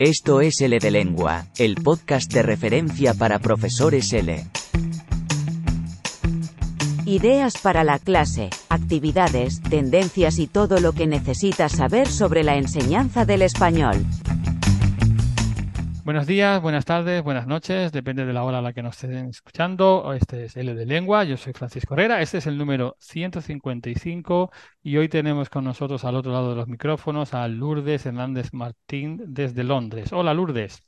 Esto es L de Lengua, el podcast de referencia para profesores L. Ideas para la clase, actividades, tendencias y todo lo que necesitas saber sobre la enseñanza del español. Buenos días, buenas tardes, buenas noches, depende de la hora a la que nos estén escuchando. Este es L de Lengua, yo soy Francisco Herrera, este es el número 155 y hoy tenemos con nosotros al otro lado de los micrófonos a Lourdes Hernández Martín desde Londres. Hola Lourdes.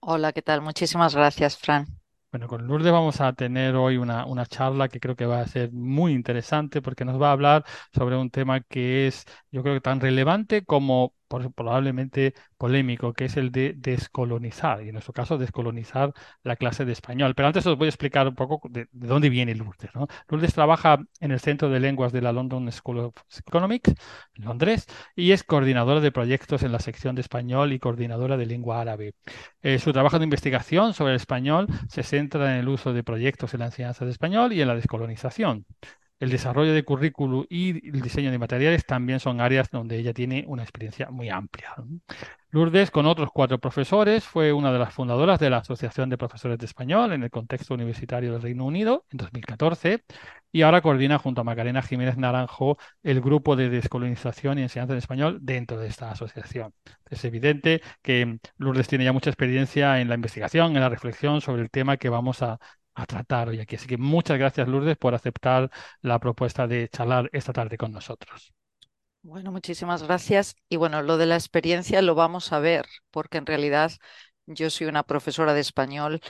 Hola, ¿qué tal? Muchísimas gracias, Fran. Bueno, con Lourdes vamos a tener hoy una, una charla que creo que va a ser muy interesante porque nos va a hablar sobre un tema que es, yo creo que tan relevante como probablemente polémico, que es el de descolonizar, y en nuestro caso descolonizar la clase de español. Pero antes os voy a explicar un poco de, dónde viene Lourdes. ¿no? Lourdes trabaja en el Centro de Lenguas de la London School of Economics, en Londres, y es coordinadora de proyectos en la sección de español y coordinadora de lengua árabe. Eh, su trabajo de investigación sobre el español se centra en el uso de proyectos en la enseñanza de español y en la descolonización. El desarrollo de currículo y el diseño de materiales también son áreas donde ella tiene una experiencia muy amplia. Lourdes, con otros cuatro profesores, fue una de las fundadoras de la Asociación de Profesores de Español en el contexto universitario del Reino Unido en 2014 y ahora coordina junto a Macarena Jiménez Naranjo el grupo de descolonización y enseñanza de español dentro de esta asociación. Es evidente que Lourdes tiene ya mucha experiencia en la investigación, en la reflexión sobre el tema que vamos a, a tratar hoy aquí. Así que muchas gracias, Lourdes, por aceptar la propuesta de charlar esta tarde con nosotros. Bueno, muchísimas gracias. Y bueno, lo de la experiencia lo vamos a ver, porque en realidad yo soy una profesora de español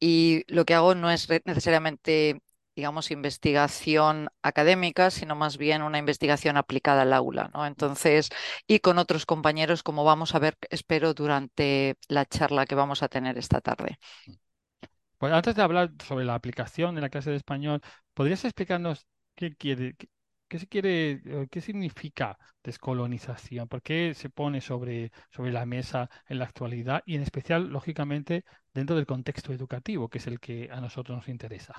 y lo que hago no es necesariamente, digamos, investigación académica, sino más bien una investigación aplicada al aula, ¿no? Entonces, y con otros compañeros, como vamos a ver, espero, durante la charla que vamos a tener esta tarde. Pues antes de hablar sobre la aplicación de la clase de español, ¿podrías explicarnos qué quiere, qué, se quiere, eh, qué significa descolonización? ¿Por qué se pone sobre, sobre la mesa en la actualidad y en especial, lógicamente, dentro del contexto educativo, que es el que a nosotros nos interesa?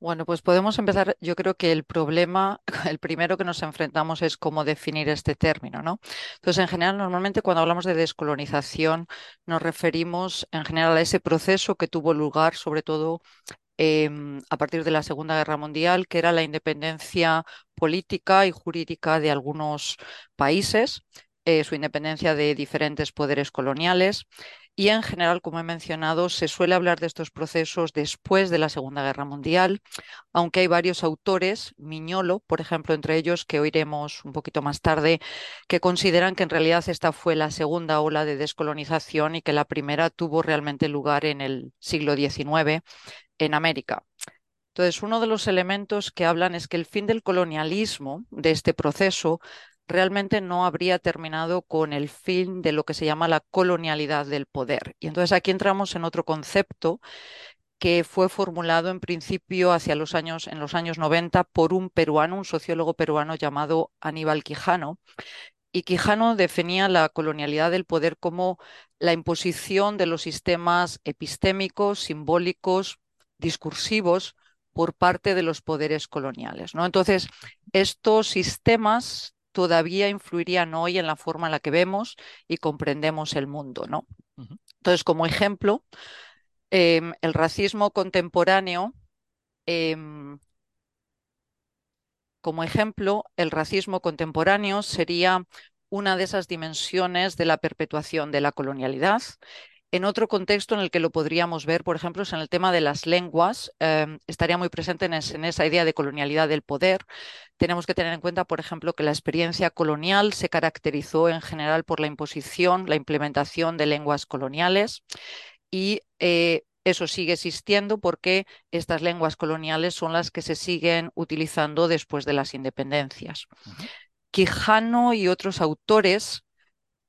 Bueno, pues podemos empezar. Yo creo que el problema, el primero que nos enfrentamos es cómo definir este término, ¿no? Entonces, en general, normalmente cuando hablamos de descolonización, nos referimos en general a ese proceso que tuvo lugar, sobre todo em, a partir de la Segunda Guerra Mundial, que era la independencia política y jurídica de algunos países, eh, su independencia de diferentes poderes coloniales y en general, como he mencionado, se suele hablar de estos procesos después de la Segunda Guerra Mundial, aunque hay varios autores, Miñolo, por ejemplo, entre ellos, que oiremos un poquito más tarde, que consideran que en realidad esta fue la segunda ola de descolonización y que la primera tuvo realmente lugar en el siglo XIX en América. Entonces, uno de los elementos que hablan es que el fin del colonialismo, de este proceso, realmente no habría terminado con el fin de lo que se llama la colonialidad del poder. Y entonces aquí entramos en otro concepto que fue formulado en principio hacia los años, en los años 90 por un peruano, un sociólogo peruano llamado Aníbal Quijano. Y Quijano definía la colonialidad del poder como la imposición de los sistemas epistémicos, simbólicos, discursivos por parte de los poderes coloniales. Entonces, estos sistemas todavía influirían hoy en la forma en la que vemos y comprendemos el mundo. ¿no? Entonces, como ejemplo, em, el racismo contemporáneo, em, como ejemplo, el racismo contemporáneo sería una de esas dimensiones de la perpetuación de la colonialidad en otro contexto en el que lo podríamos ver, por ejemplo, es en el tema de las lenguas, em, estaría muy presente en, esa idea de colonialidad del poder. Tenemos que tener en cuenta, por ejemplo, que la experiencia colonial se caracterizó en general por la imposición, la implementación de lenguas coloniales y eh, eso sigue existiendo porque estas lenguas coloniales son las que se siguen utilizando después de las independencias. Quijano y otros autores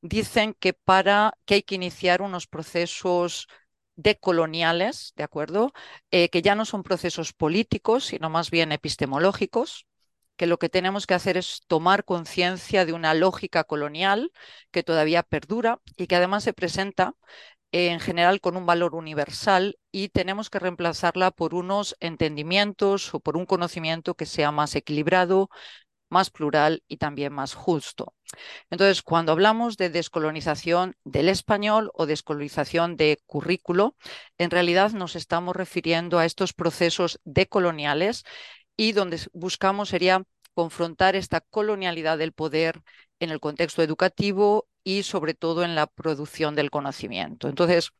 dicen que para que hay que iniciar unos procesos decoloniales, ¿de acuerdo? Eh, que ya no son procesos políticos, sino más bien epistemológicos, que lo que tenemos que hacer es tomar conciencia de una lógica colonial que todavía perdura y que además se presenta en general con un valor universal y tenemos que reemplazarla por unos entendimientos o por un conocimiento que sea más equilibrado, más plural y también más justo. Entonces, cuando hablamos de descolonización del español o descolonización de currículo, en realidad nos estamos refiriendo a estos procesos decoloniales y donde buscamos sería confrontar esta colonialidad del poder en el contexto educativo y sobre todo en la producción del conocimiento. Entonces,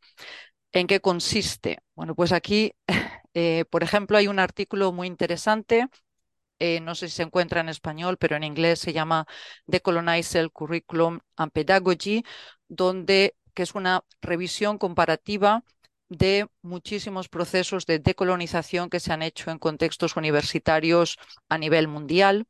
¿en qué consiste? Bueno, pues aquí, eh, por ejemplo, hay un artículo muy interesante, eh, no sé si se encuentra en español, pero en inglés se llama Decolonize Curriculum and Pedagogy, donde, que es una revisión comparativa de muchísimos procesos de decolonización que se han hecho en contextos universitarios a nivel mundial.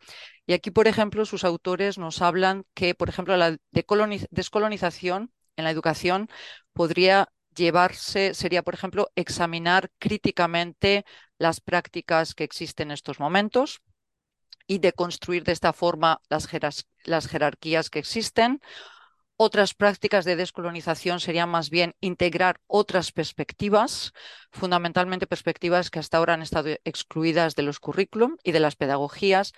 Y aquí, por ejemplo, sus autores nos hablan que, por ejemplo, la descolonización en la educación podría llevarse, sería, por ejemplo, examinar críticamente las prácticas que existen en estos momentos y deconstruir de esta forma las, las jerarquías que existen otras prácticas de descolonización serían más bien integrar otras perspectivas, fundamentalmente perspectivas que hasta ahora han estado excluidas de los currículum y de las pedagogías.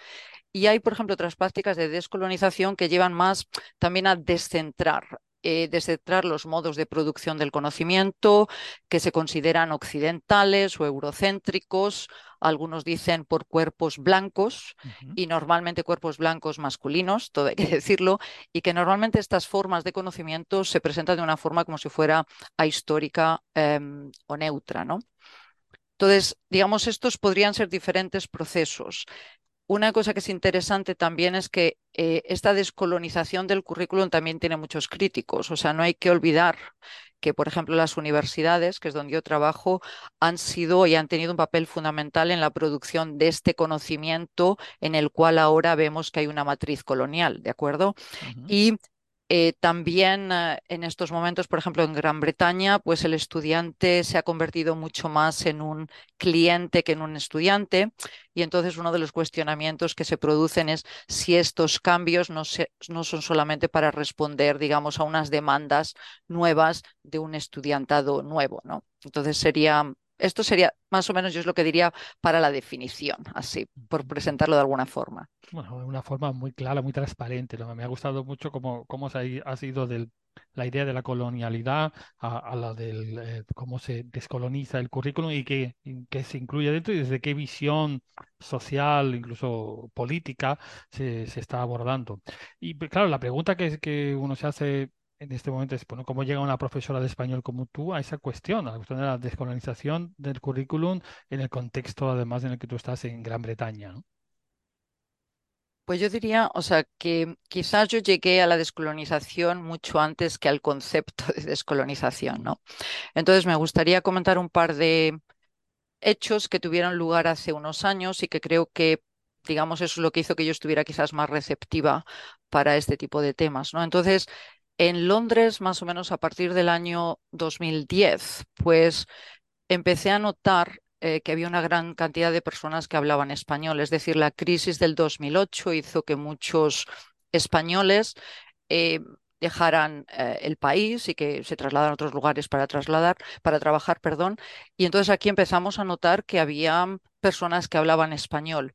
Y hay, por ejemplo, otras prácticas de descolonización que llevan más también a descentrar eh, descentrar los modos de producción del conocimiento que se consideran occidentales o eurocéntricos, algunos dicen por cuerpos blancos y normalmente cuerpos blancos masculinos, todo hay que decirlo, y que normalmente estas formas de conocimiento se presentan de una forma como si fuera ahistórica em, o neutra, ¿no? Entonces, digamos, estos podrían ser diferentes procesos. Una cosa que es interesante también es que eh, esta descolonización del currículum también tiene muchos críticos. O sea, no hay que olvidar que, por ejemplo, las universidades, que es donde yo trabajo, han sido y han tenido un papel fundamental en la producción de este conocimiento en el cual ahora vemos que hay una matriz colonial, ¿de acuerdo? Y eh, también eh, en estos momentos, por ejemplo, en Gran Bretaña, pues el estudiante se ha convertido mucho más en un cliente que en un estudiante. Y entonces uno de los cuestionamientos que se producen es si estos cambios no, no son solamente para responder, digamos, a unas demandas nuevas de un estudiantado nuevo, ¿no? Entonces sería esto sería más o menos, yo es lo que diría para la definición, así, por presentarlo de alguna forma. Bueno, de una forma muy clara, muy transparente. Me ha gustado mucho cómo, cómo se ha, sido del, la idea de la colonialidad a, la del eh, cómo se descoloniza el currículum y qué, se incluye dentro y desde qué visión social, incluso política, se, se está abordando. Y claro, la pregunta que, que uno se hace en este momento es, bueno, ¿cómo llega una profesora de español como tú a esa cuestión, a la cuestión de la descolonización del currículum en el contexto, además, en el que tú estás en Gran Bretaña, Pues yo diría, o sea, que quizás yo llegué a la descolonización mucho antes que al concepto de descolonización, ¿no? Entonces me gustaría comentar un par de hechos que tuvieron lugar hace unos años y que creo que, digamos, eso es lo que hizo que yo estuviera quizás más receptiva para este tipo de temas, ¿no? Entonces, en Londres, más o menos a partir del año 2010, pues empecé a notar eh, que había una gran cantidad de personas que hablaban español. Es decir, la crisis del 2008 hizo que muchos españoles eh, dejaran eh, el país y que se trasladaran a otros lugares para trasladar, para trabajar, perdón. Y entonces aquí empezamos a notar que había personas que hablaban español.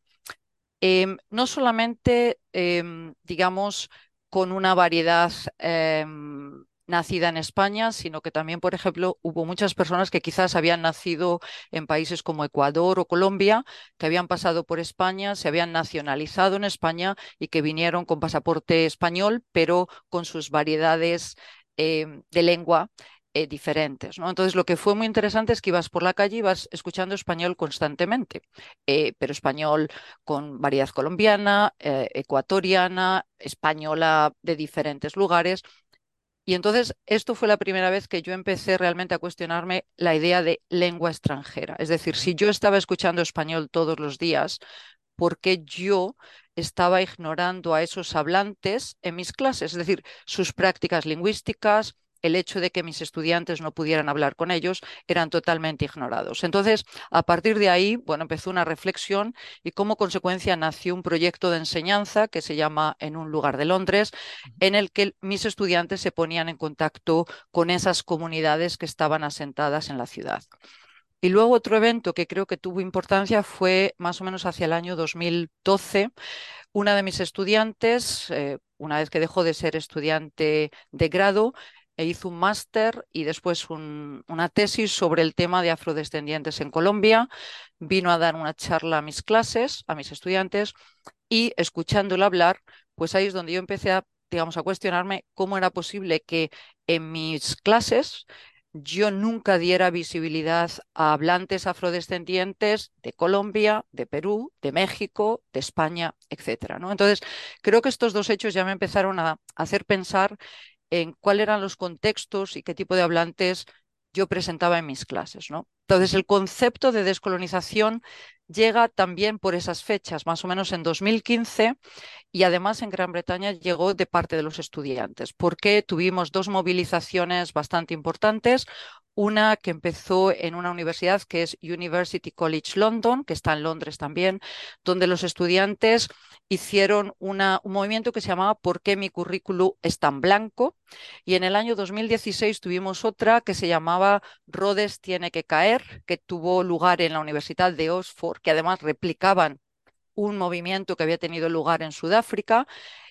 Em, no solamente, em, digamos, con una variedad em, nacida en España, sino que también, por ejemplo, hubo muchas personas que quizás habían nacido en países como Ecuador o Colombia, que habían pasado por España, se habían nacionalizado en España y que vinieron con pasaporte español, pero con sus variedades em, de lengua eh, diferentes. ¿no? Entonces, lo que fue muy interesante es que ibas por la calle y ibas escuchando español constantemente, eh, pero español con variedad colombiana, eh, ecuatoriana, española de diferentes lugares. Y entonces, esto fue la primera vez que yo empecé realmente a cuestionarme la idea de lengua extranjera. Es decir, si yo estaba escuchando español todos los días, ¿por qué yo estaba ignorando a esos hablantes en mis clases? Es decir, sus prácticas lingüísticas, el hecho de que mis estudiantes no pudieran hablar con ellos eran totalmente ignorados. Entonces, a partir de ahí, bueno, empezó una reflexión y como consecuencia nació un proyecto de enseñanza que se llama En un lugar de Londres, en el que mis estudiantes se ponían en contacto con esas comunidades que estaban asentadas en la ciudad. Y luego otro evento que creo que tuvo importancia fue más o menos hacia el año 2012. Una de mis estudiantes, eh, una vez que dejó de ser estudiante de grado, e hizo un máster y después una tesis sobre el tema de afrodescendientes en Colombia. Vino a dar una charla a mis clases, a mis estudiantes, y escuchándolo hablar, pues ahí es donde yo empecé a, digamos, a cuestionarme cómo era posible que en mis clases yo nunca diera visibilidad a hablantes afrodescendientes de Colombia, de Perú, de México, de España. ¿no? Entonces, creo que estos dos hechos ya me empezaron a hacer pensar en cuáles eran los contextos y qué tipo de hablantes yo presentaba en mis clases. ¿no? Entonces, el concepto de descolonización llega también por esas fechas, más o menos en 2015, y además en Gran Bretaña llegó de parte de los estudiantes, porque tuvimos dos movilizaciones bastante importantes. Una que empezó en una universidad que es University College London, que está en Londres también, donde los estudiantes hicieron un movimiento que se llamaba ¿Por qué mi currículo es tan blanco? Y en el año 2016 tuvimos otra que se llamaba Rhodes tiene que caer, que tuvo lugar en la Universidad de Oxford, que además replicaban un movimiento que había tenido lugar en Sudáfrica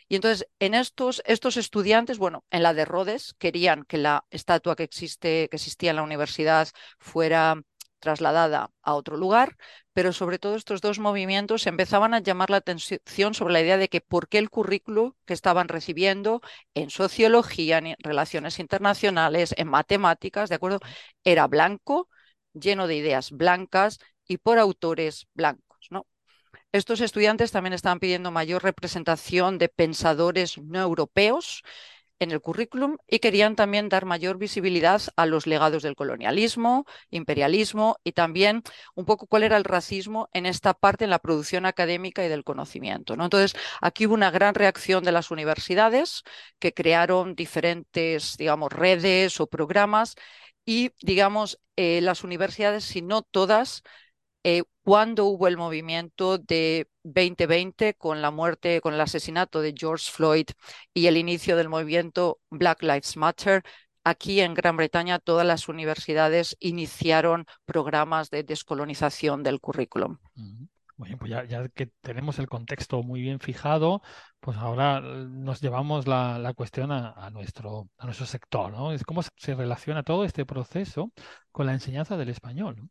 y entonces, en estos, estos estudiantes, bueno, en la de Rhodes, querían que la estatua que, existe, que existía en la universidad fuera trasladada a otro lugar, pero sobre todo estos dos movimientos empezaban a llamar la atención sobre la idea de que por qué el currículo que estaban recibiendo en sociología, en relaciones internacionales, en matemáticas, ¿de acuerdo? Era blanco, lleno de ideas blancas y por autores blancos, ¿no? Estos estudiantes también estaban pidiendo mayor representación de pensadores no europeos en el currículum y querían también dar mayor visibilidad a los legados del colonialismo, imperialismo y también un poco cuál era el racismo en esta parte en la producción académica y del conocimiento. ¿no? Entonces, aquí hubo una gran reacción de las universidades que crearon diferentes, digamos, redes o programas y, digamos, eh, las universidades, si no todas, eh, cuando hubo el movimiento de 2020 con la muerte, con el asesinato de George Floyd y el inicio del movimiento Black Lives Matter, aquí en Gran Bretaña todas las universidades iniciaron programas de descolonización del currículum. Bueno, pues ya, que tenemos el contexto muy bien fijado, pues ahora nos llevamos la, cuestión a, nuestro, a nuestro sector, ¿no? Es cómo se relaciona todo este proceso con la enseñanza del español.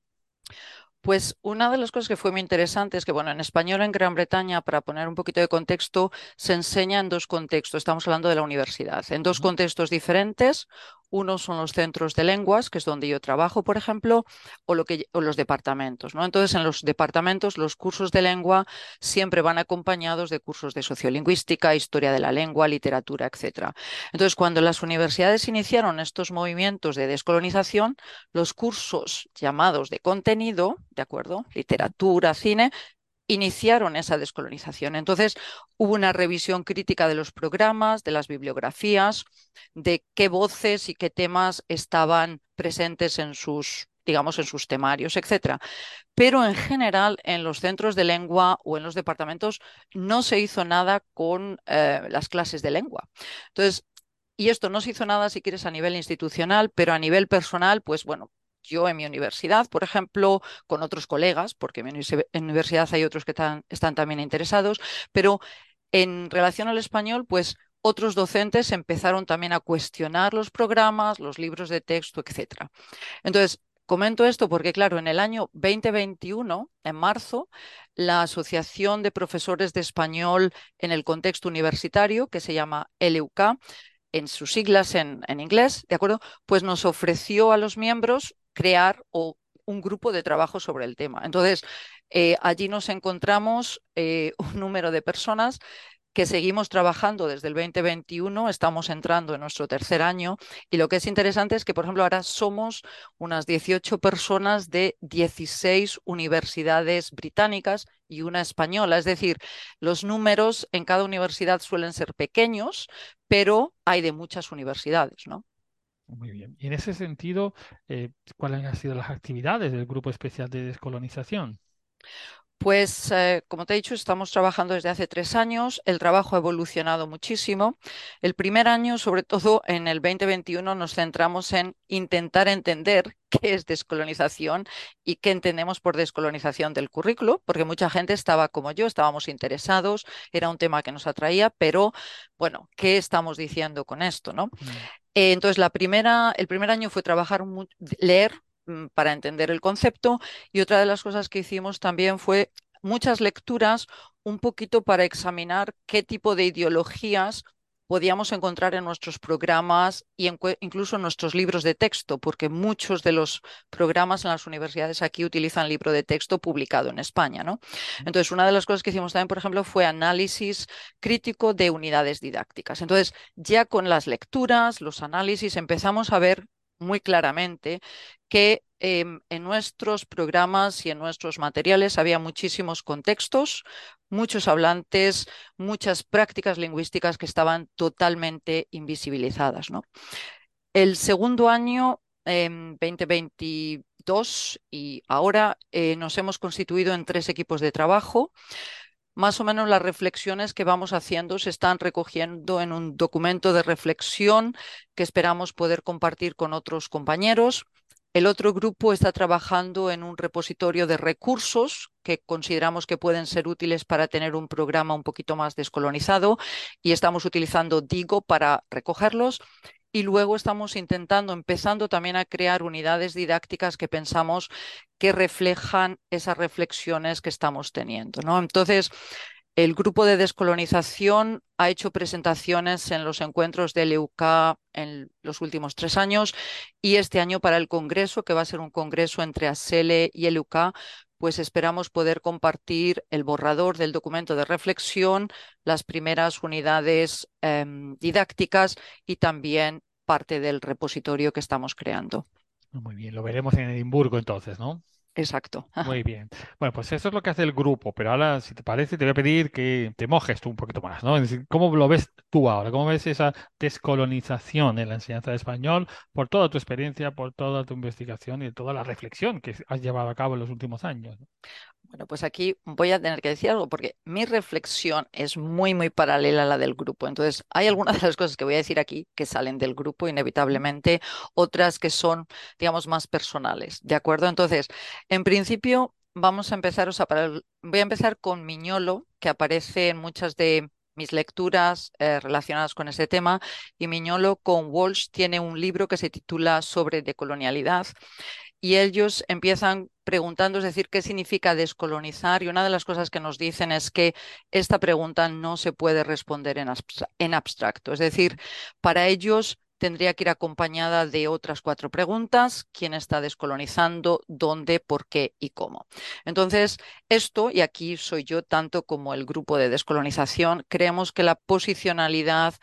Pues una de las cosas que fue muy interesante es que, bueno, en español en Gran Bretaña, para poner un poquito de contexto, se enseña en dos contextos. Estamos hablando de la universidad, en dos contextos diferentes. Uno son los centros de lenguas, que es donde yo trabajo, por ejemplo, o, lo que, los departamentos. ¿no? Entonces, en los departamentos, los cursos de lengua siempre van acompañados de cursos de sociolingüística, historia de la lengua, literatura, etc. Entonces, cuando las universidades iniciaron estos movimientos de descolonización, los cursos llamados de contenido, ¿de acuerdo? Literatura, cine, iniciaron esa descolonización. Entonces, hubo una revisión crítica de los programas, de las bibliografías, de qué voces y qué temas estaban presentes en sus digamos, en sus temarios, etcétera. Pero en general, en los centros de lengua o en los departamentos no se hizo nada con eh, las clases de lengua. Entonces, y esto no se hizo nada, si quieres, a nivel institucional, pero a nivel personal, pues bueno, yo en mi universidad, por ejemplo, con otros colegas, porque en mi universidad hay otros que están, también interesados, pero en relación al español, pues otros docentes empezaron también a cuestionar los programas, los libros de texto, etc. Entonces, comento esto porque, claro, en el año 2021, en marzo, la Asociación de Profesores de Español en el Contexto Universitario, que se llama LUK, en sus siglas en, en, inglés, ¿de acuerdo? Pues nos ofreció a los miembros crear o un grupo de trabajo sobre el tema. Entonces, eh, allí nos encontramos eh, un número de personas que seguimos trabajando desde el 2021, estamos entrando en nuestro tercer año y lo que es interesante es que, por ejemplo, ahora somos unas 18 personas de 16 universidades británicas y una española, es decir, los números en cada universidad suelen ser pequeños, pero hay de muchas universidades, ¿no? Muy bien. Y en ese sentido, eh, ¿cuáles han sido las actividades del Grupo Especial de Descolonización? Pues, eh, como te he dicho, estamos trabajando desde hace tres años. El trabajo ha evolucionado muchísimo. El primer año, sobre todo en el 2021, nos centramos en intentar entender qué es descolonización y qué entendemos por descolonización del currículo, porque mucha gente estaba como yo, estábamos interesados, era un tema que nos atraía, pero bueno, ¿qué estamos diciendo con esto? ¿no? Mm. Eh, entonces, la primera, el primer año fue trabajar, leer Mm, para entender el concepto. Y otra de las cosas que hicimos también fue muchas lecturas un poquito para examinar qué tipo de ideologías podíamos encontrar en nuestros programas y incluso en nuestros libros de texto, porque muchos de los programas en las universidades aquí utilizan libro de texto publicado en España. ¿no? Entonces, una de las cosas que hicimos también, por ejemplo, fue análisis crítico de unidades didácticas. Entonces, ya con las lecturas, los análisis, empezamos a ver muy claramente que em, en nuestros programas y en nuestros materiales había muchísimos contextos, muchos hablantes, muchas prácticas lingüísticas que estaban totalmente invisibilizadas. ¿no? El segundo año, en 2022, y ahora eh, nos hemos constituido en tres equipos de trabajo más o menos las reflexiones que vamos haciendo se están recogiendo en un documento de reflexión que esperamos poder compartir con otros compañeros. El otro grupo está trabajando en un repositorio de recursos que consideramos que pueden ser útiles para tener un programa un poquito más descolonizado y estamos utilizando Digo para recogerlos y luego estamos intentando, empezando también a crear unidades didácticas que pensamos que reflejan esas reflexiones que estamos teniendo. ¿no? Entonces, el grupo de descolonización ha hecho presentaciones en los encuentros del EUK en los últimos tres años y este año para el Congreso, que va a ser un congreso entre ASELE y el EUK, pues esperamos poder compartir el borrador del documento de reflexión, las primeras unidades em, didácticas y también parte del repositorio que estamos creando. Muy bien, lo veremos en Edimburgo entonces, ¿no? Exacto. Muy bien. Bueno, pues eso es lo que hace el grupo, pero ahora, si te parece, te voy a pedir que te mojes tú un poquito más, ¿no? Es decir, ¿cómo lo ves tú ahora? ¿Cómo ves esa descolonización en la enseñanza de español por toda tu experiencia, por toda tu investigación y toda la reflexión que has llevado a cabo en los últimos años? Bueno, pues aquí voy a tener que decir algo porque mi reflexión es muy, muy paralela a la del grupo. Entonces, hay algunas de las cosas que voy a decir aquí que salen del grupo inevitablemente, otras que son, digamos, más personales. ¿De acuerdo? Entonces, en principio, vamos a empezar, o sea, voy a empezar con Miñolo, que aparece en muchas de mis lecturas eh, relacionadas con ese tema, y Miñolo con Walsh tiene un libro que se titula Sobre decolonialidad y ellos empiezan preguntando, es decir, qué significa descolonizar. Y una de las cosas que nos dicen es que esta pregunta no se puede responder en, abstracto. Es decir, para ellos tendría que ir acompañada de otras cuatro preguntas. ¿Quién está descolonizando? ¿Dónde? ¿Por qué? ¿Y cómo? Entonces, esto, y aquí soy yo tanto como el grupo de descolonización, creemos que la posicionalidad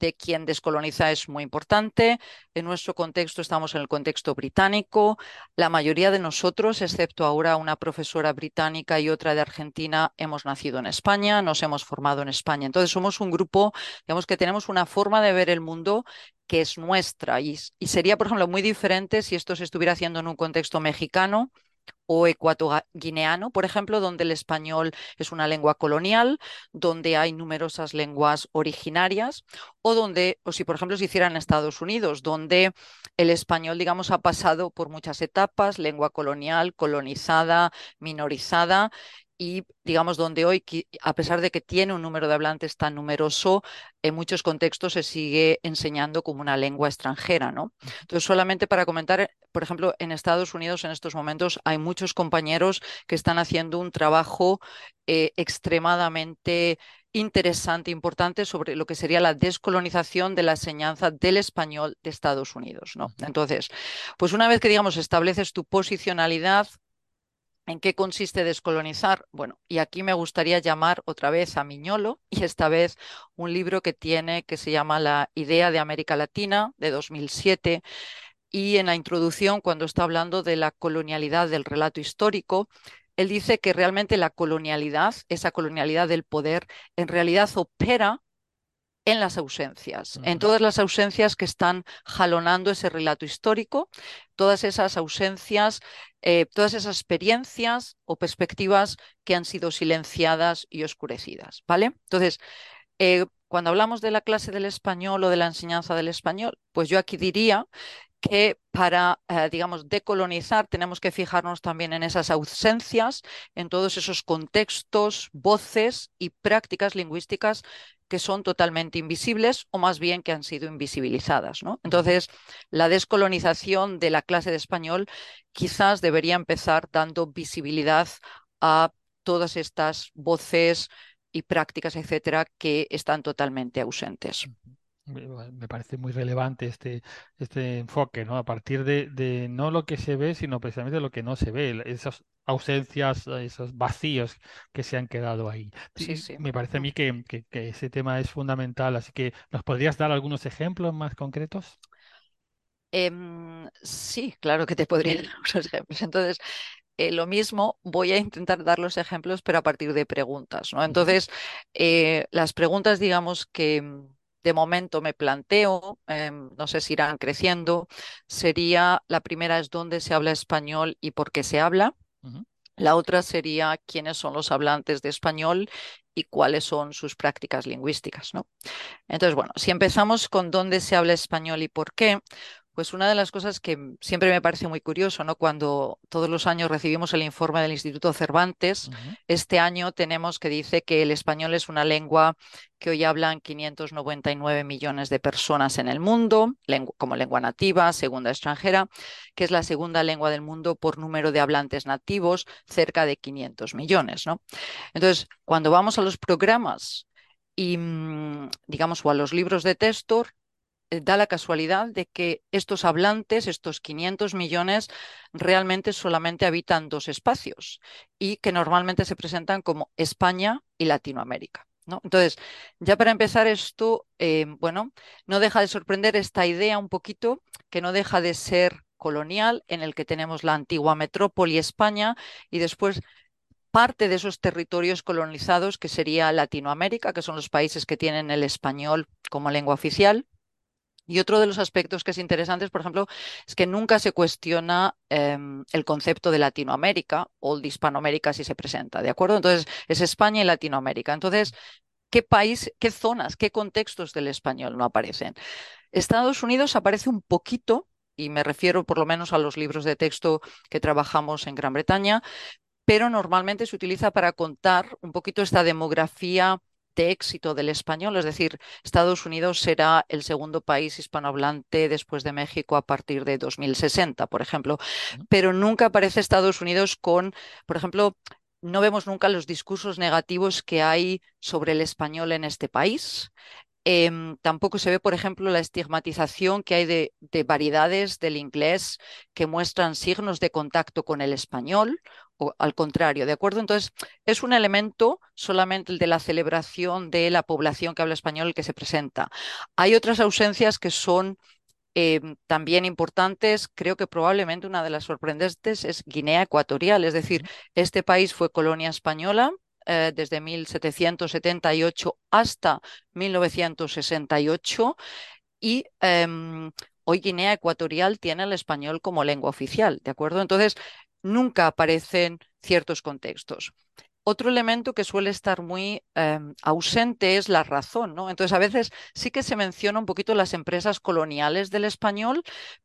de quien descoloniza es muy importante. En nuestro contexto estamos en el contexto británico. La mayoría de nosotros, excepto ahora una profesora británica y otra de Argentina, hemos nacido en España, nos hemos formado en España. Entonces somos un grupo, digamos que tenemos una forma de ver el mundo que es nuestra y, y sería, por ejemplo, muy diferente si esto se estuviera haciendo en un contexto mexicano o ecuatoguineano, por ejemplo, donde el español es una lengua colonial, donde hay numerosas lenguas originarias, o donde, o si por ejemplo se hiciera en Estados Unidos, donde el español, digamos, ha pasado por muchas etapas, lengua colonial, colonizada, minorizada, y digamos donde hoy, a pesar de que tiene un número de hablantes tan numeroso, en muchos contextos se sigue enseñando como una lengua extranjera, ¿no? Entonces, solamente para comentar, por ejemplo, en Estados Unidos en estos momentos hay muchos compañeros que están haciendo un trabajo eh, extremadamente interesante, importante sobre lo que sería la descolonización de la enseñanza del español de Estados Unidos, ¿no? Entonces, pues una vez que digamos estableces tu posicionalidad ¿En qué consiste descolonizar? Bueno, y aquí me gustaría llamar otra vez a Miñolo y esta vez un libro que tiene que se llama La idea de América Latina de 2007 y en la introducción cuando está hablando de la colonialidad del relato histórico, él dice que realmente la colonialidad, esa colonialidad del poder, en realidad opera en las ausencias, en todas las ausencias que están jalonando ese relato histórico, todas esas ausencias, eh, todas esas experiencias o perspectivas que han sido silenciadas y oscurecidas, ¿vale? Entonces, eh, cuando hablamos de la clase del español o de la enseñanza del español, pues yo aquí diría que para, eh, digamos, decolonizar tenemos que fijarnos también en esas ausencias, en todos esos contextos, voces y prácticas lingüísticas que son totalmente invisibles o más bien que han sido invisibilizadas. ¿no? Entonces, la descolonización de la clase de español quizás debería empezar dando visibilidad a todas estas voces y prácticas, etcétera, que están totalmente ausentes. Me parece muy relevante este, este enfoque, ¿no? A partir de, no lo que se ve, sino precisamente lo que no se ve, esas ausencias, esos vacíos que se han quedado ahí. Sí, sí. Me parece a mí que, ese tema es fundamental, así que ¿nos podrías dar algunos ejemplos más concretos? Em, sí, claro que te podría dar algunos ejemplos. Entonces, eh, lo mismo, voy a intentar dar los ejemplos, pero a partir de preguntas, ¿no? Entonces, eh, las preguntas, digamos que de momento me planteo, em, no sé si irán creciendo, sería, la primera es dónde se habla español y por qué se habla. La otra sería quiénes son los hablantes de español y cuáles son sus prácticas lingüísticas, ¿no? Entonces, bueno, si empezamos con dónde se habla español y por qué, pues una de las cosas que siempre me parece muy curioso, ¿no? Cuando todos los años recibimos el informe del Instituto Cervantes, este año tenemos que dice que el español es una lengua que hoy hablan 599 millones de personas en el mundo, como lengua nativa, segunda extranjera, que es la segunda lengua del mundo por número de hablantes nativos, cerca de 500 millones, ¿no? Entonces, cuando vamos a los programas y, mm, digamos, o a los libros de texto, da la casualidad de que estos hablantes, estos 500 millones, realmente solamente habitan dos espacios y que normalmente se presentan como España y Latinoamérica. ¿no? Entonces, ya para empezar esto, eh, bueno, no deja de sorprender esta idea un poquito, que no deja de ser colonial, en el que tenemos la antigua metrópoli España y después parte de esos territorios colonizados que sería Latinoamérica, que son los países que tienen el español como lengua oficial, y otro de los aspectos que es interesante, por ejemplo, es que nunca se cuestiona em, el concepto de Latinoamérica o de Hispanoamérica si se presenta, ¿de acuerdo? Entonces, es España y Latinoamérica. Entonces, ¿qué país, qué zonas, qué contextos del español no aparecen? Estados Unidos aparece un poquito, y me refiero por lo menos a los libros de texto que trabajamos en Gran Bretaña, pero normalmente se utiliza para contar un poquito esta demografía éxito del español, es decir, Estados Unidos será el segundo país hispanohablante después de México a partir de 2060, por ejemplo, pero nunca aparece Estados Unidos con, por ejemplo, no vemos nunca los discursos negativos que hay sobre el español en este país. Em, tampoco se ve, por ejemplo, la estigmatización que hay de, variedades del inglés que muestran signos de contacto con el español o al contrario, ¿de acuerdo? Entonces, es un elemento solamente el de la celebración de la población que habla español que se presenta. Hay otras ausencias que son em, también importantes. Creo que probablemente una de las sorprendentes es Guinea Ecuatorial, es decir, este país fue colonia española eh, desde 1778 hasta 1968 y em, hoy Guinea Ecuatorial tiene el español como lengua oficial, ¿de acuerdo? Entonces, nunca aparecen ciertos contextos. Otro elemento que suele estar muy em, ausente es la razón, ¿no? Entonces, a veces sí que se menciona un poquito las empresas coloniales del español,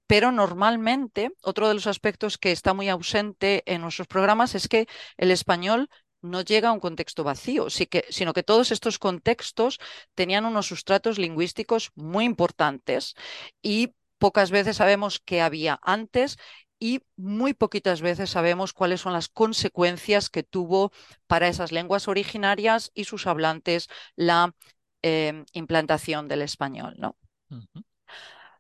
pero normalmente otro de los aspectos que está muy ausente en nuestros programas es que el español no llega a un contexto vacío, sino que todos estos contextos tenían unos sustratos lingüísticos muy importantes y pocas veces sabemos qué había antes y muy poquitas veces sabemos cuáles son las consecuencias que tuvo para esas lenguas originarias y sus hablantes la em, implantación del español. ¿no?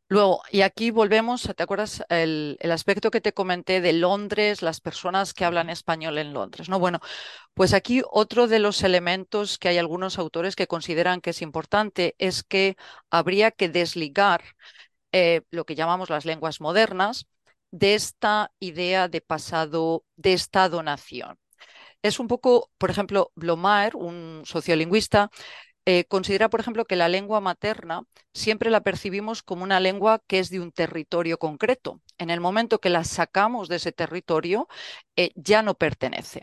Luego, y aquí volvemos, ¿te acuerdas el, aspecto que te comenté de Londres, las personas que hablan español en Londres? No, bueno, pues aquí otro de los elementos que hay algunos autores que consideran que es importante es que habría que desligar eh, lo que llamamos las lenguas modernas de esta idea de pasado de Estado-nación. Es un poco, por ejemplo, Blomaer, un sociolingüista, eh, considera, por ejemplo, que la lengua materna siempre la percibimos como una lengua que es de un territorio concreto. En el momento que la sacamos de ese territorio, eh, ya no pertenece.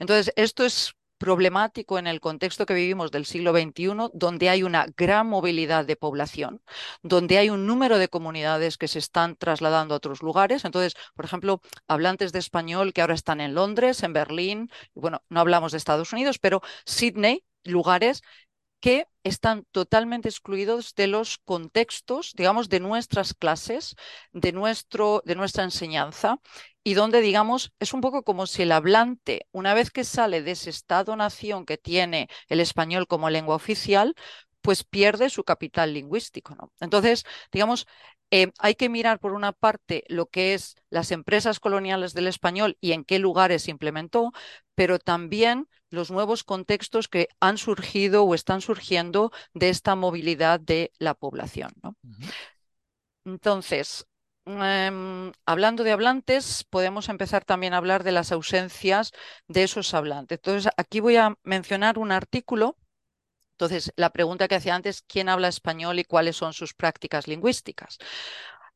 Entonces, esto es problemático en el contexto que vivimos del siglo XXI, donde hay una gran movilidad de población, donde hay un número de comunidades que se están trasladando a otros lugares. Entonces, por ejemplo, hablantes de español que ahora están en Londres, en Berlín, bueno, no hablamos de Estados Unidos, pero Sydney, lugares que están totalmente excluidos de los contextos, digamos, de nuestras clases, de, nuestro, de nuestra enseñanza, y donde, digamos, es un poco como si el hablante, una vez que sale de ese estado-nación que tiene el español como lengua oficial, pues pierde su capital lingüístico. Entonces, digamos, eh, hay que mirar por una parte lo que es las empresas coloniales del español y en qué lugares se implementó, pero también los nuevos contextos que han surgido o están surgiendo de esta movilidad de la población. Entonces, em, hablando de hablantes, podemos empezar también a hablar de las ausencias de esos hablantes. Entonces, aquí voy a mencionar un artículo. Entonces, la pregunta que hacía antes, ¿quién habla español y cuáles son sus prácticas lingüísticas?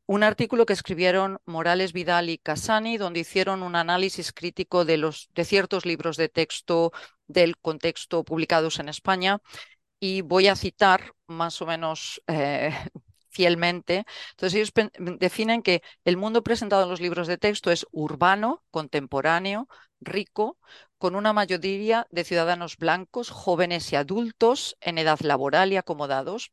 Un artículo que escribieron Morales Vidal y Casani, donde hicieron un análisis crítico de, ciertos libros de texto del contexto publicados en España. Y voy a citar más o menos eh, fielmente. Entonces ellos definen que el mundo presentado en los libros de texto es urbano, contemporáneo, rico, con una mayoría de ciudadanos blancos, jóvenes y adultos en edad laboral y acomodados,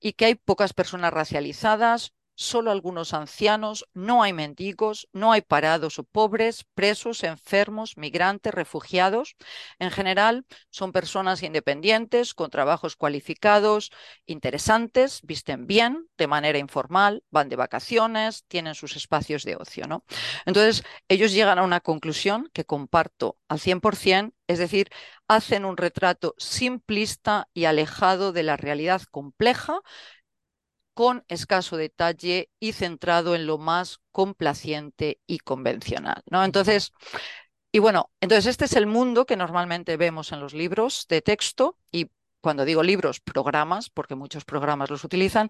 y que hay pocas personas racializadas, solo algunos ancianos, no hay mendigos, no hay parados o pobres, presos, enfermos, migrantes, refugiados. En general, son personas independientes, con trabajos cualificados, interesantes, visten bien, de manera informal, van de vacaciones, tienen sus espacios de ocio. ¿no? Entonces, ellos llegan a una conclusión que comparto al 100%, es decir, hacen un retrato simplista y alejado de la realidad compleja con escaso detalle y centrado en lo más complaciente y convencional. ¿no? Entonces, y bueno, entonces este es el mundo que normalmente vemos en los libros de texto y cuando digo libros, programas, porque muchos programas los utilizan,